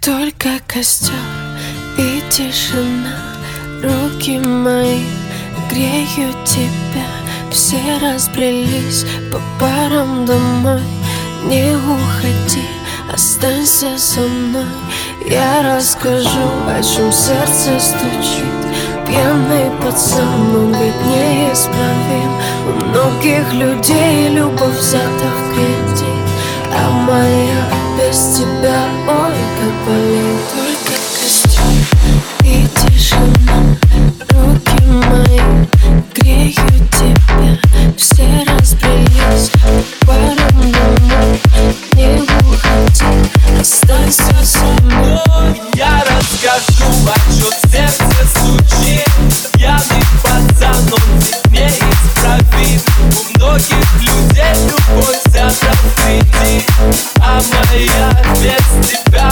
Только костер и тишина. Руки мои греют тебя. Все разбрелись по парам домой. Не уходи, останься со мной. Я расскажу, о чем сердце стучит. Пьяный пацан, он ведь неисправим. У многих людей любовь взята в кредит. А моя без тебя, ой, чем сердце стучит Пьяный пацан, он ведь неисправим У многих людей любовь кредит А моя без тебя,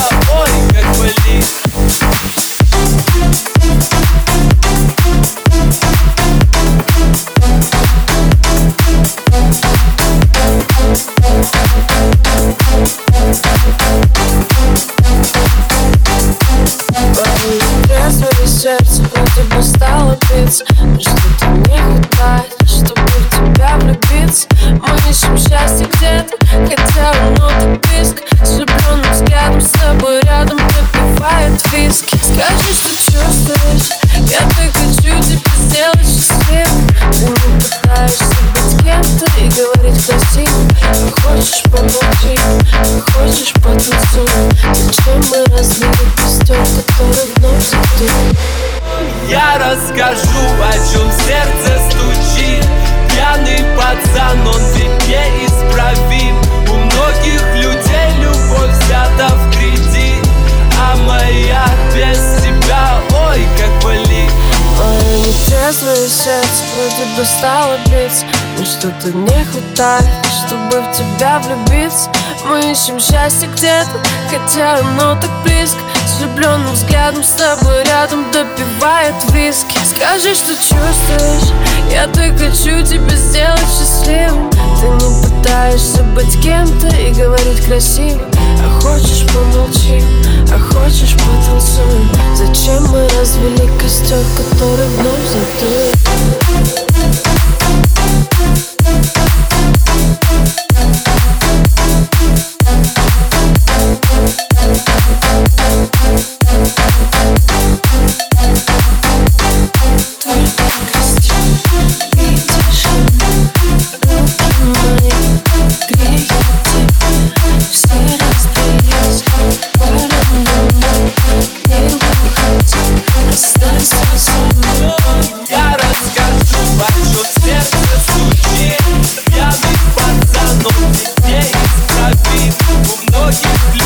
сердце вроде бы стало биться Но что-то не хватает, Я расскажу, о чем сердце стучит. Пьяный пацан, он ведь неисправим У многих людей любовь взята в кредит. А моя без тебя, ой, как болит. Мое нетрезвое сердце? Вроде бы стало биться. Но что-то не хватает, чтобы в тебя влюбиться. Мы ищем счастье где-то, хотя оно так близко. С влюбленным взглядом с тобой рядом Скажи, что чувствуешь, я так хочу тебя сделать счастливым. Ты не пытаешься быть кем-то и говорить красиво. А хочешь помолчи, а хочешь потанцуем Я бы пацанов детей исправил у многих